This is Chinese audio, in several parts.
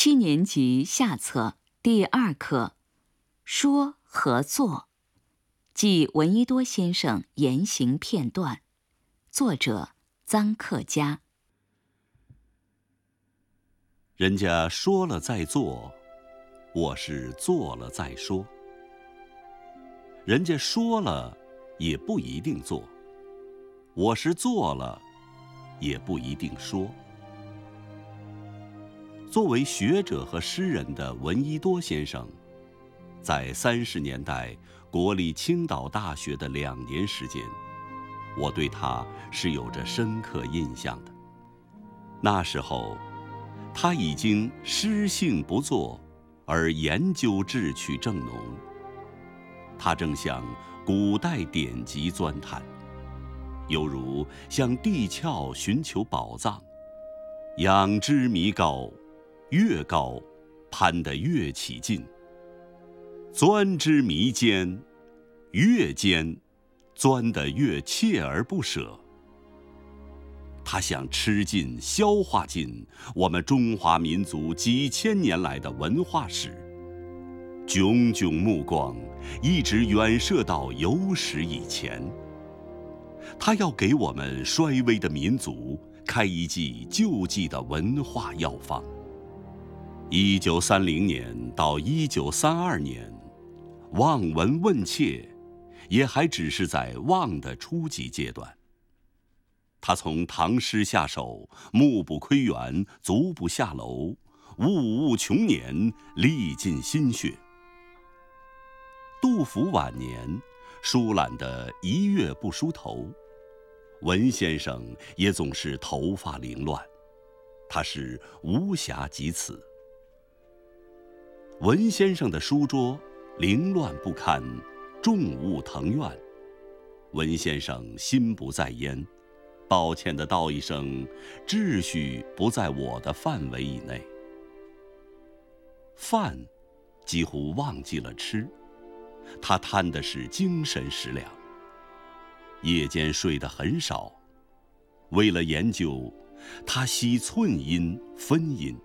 七年级下册第二课《说和做》，记闻一多先生言行片段，作者臧克家。人家说了再做，我是做了再说。人家说了也不一定做，我是做了也不一定说。作为学者和诗人的闻一多先生，在三十年代国立青岛大学的两年时间，我对他是有着深刻印象的。那时候，他已经诗性不作，而研究志趣正浓。他正向古代典籍钻探，犹如向地壳寻求宝藏，仰之弥高。越高，攀得越起劲；钻之弥坚，越坚，钻得越锲而不舍。他想吃尽、消化尽我们中华民族几千年来的文化史，炯炯目光一直远射到有史以前。他要给我们衰微的民族开一剂救济的文化药方。一九三零年到一九三二年，望闻问切，也还只是在望的初级阶段。他从唐诗下手，目不窥园，足不下楼，物物穷年，历尽心血。杜甫晚年，疏懒得一月不梳头，文先生也总是头发凌乱，他是无暇及此。文先生的书桌凌乱不堪，众物腾怨。文先生心不在焉，抱歉地道一声：“秩序不在我的范围以内。”饭几乎忘记了吃，他贪的是精神食粮。夜间睡得很少，为了研究，他惜寸阴分阴。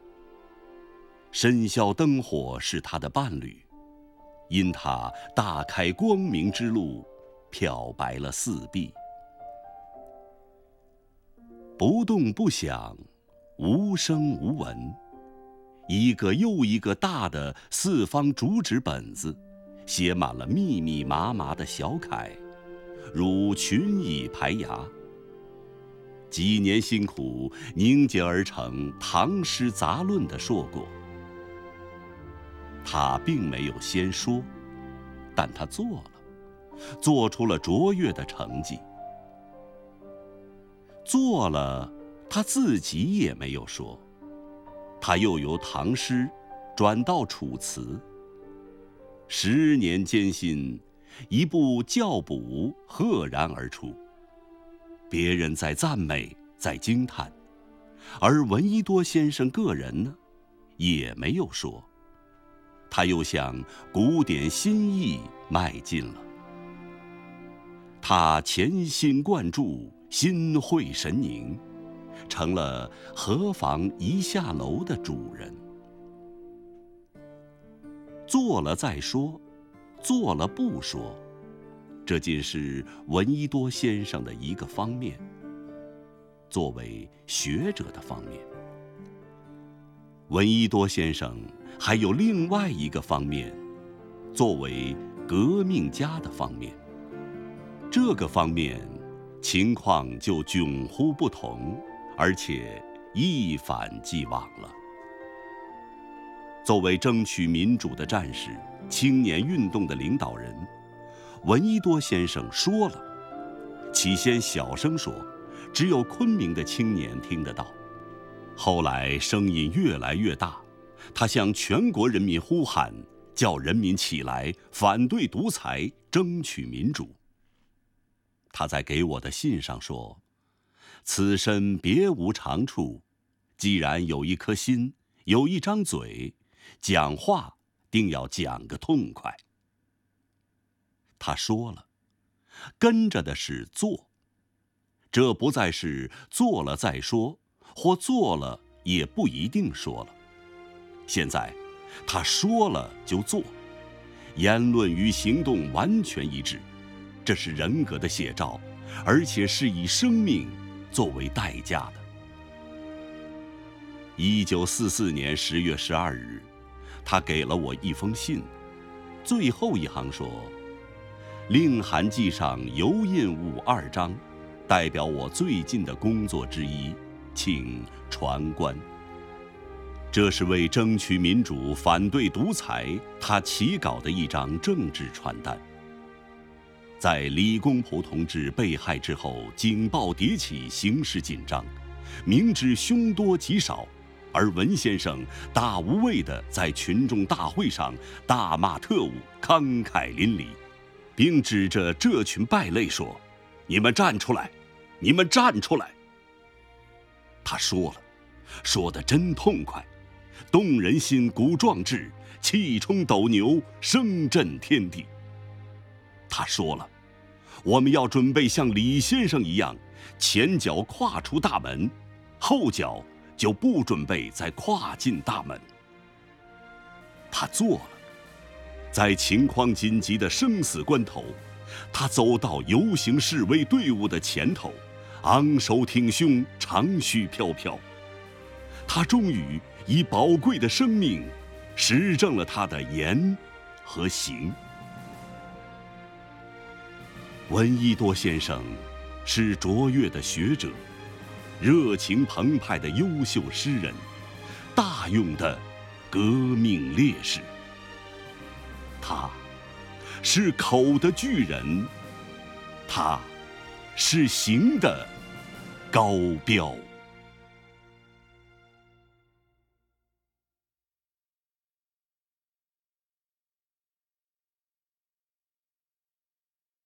深宵灯火是他的伴侣，因他大开光明之路，漂白了四壁。不动不响，无声无闻，一个又一个大的四方竹纸本子，写满了密密麻麻的小楷，如群蚁排牙。几年辛苦凝结而成《唐诗杂论》的硕果。他并没有先说，但他做了，做出了卓越的成绩。做了，他自己也没有说，他又由唐诗转到楚辞。十年艰辛，一部教补赫然而出。别人在赞美，在惊叹，而闻一多先生个人呢，也没有说。他又向古典新意迈进了。他潜心贯注，心会神凝，成了何妨一下楼的主人。做了再说，做了不说，这竟是闻一多先生的一个方面。作为学者的方面，闻一多先生。还有另外一个方面，作为革命家的方面，这个方面情况就迥乎不同，而且一反既往了。作为争取民主的战士、青年运动的领导人，闻一多先生说了，起先小声说，只有昆明的青年听得到，后来声音越来越大。他向全国人民呼喊，叫人民起来反对独裁，争取民主。他在给我的信上说：“此身别无长处，既然有一颗心，有一张嘴，讲话定要讲个痛快。”他说了，跟着的是做。这不再是做了再说，或做了也不一定说了。现在，他说了就做，言论与行动完全一致，这是人格的写照，而且是以生命作为代价的。一九四四年十月十二日，他给了我一封信，最后一行说：“令函记上油印物二张，代表我最近的工作之一，请传观。”这是为争取民主、反对独裁，他起稿的一张政治传单。在李公朴同志被害之后，警报迭起，形势紧张，明知凶多吉少。而文先生大无畏地在群众大会上大骂特务，慷慨淋漓，并指着这群败类说：“你们站出来，你们站出来！”他说了，说的真痛快，动人心，鼓壮志，气冲斗牛，声震天地。他说了，我们要准备像李先生一样，前脚跨出大门，后脚。就不准备再跨进大门。他做了，在情况紧急的生死关头，他走到游行示威队伍的前头，昂首挺胸，长须飘飘。他终于以宝贵的生命，实证了他的言和行。闻一多先生是卓越的学者。热情澎湃的优秀诗人，大勇的革命烈士。他，是口的巨人，他，是行的高标。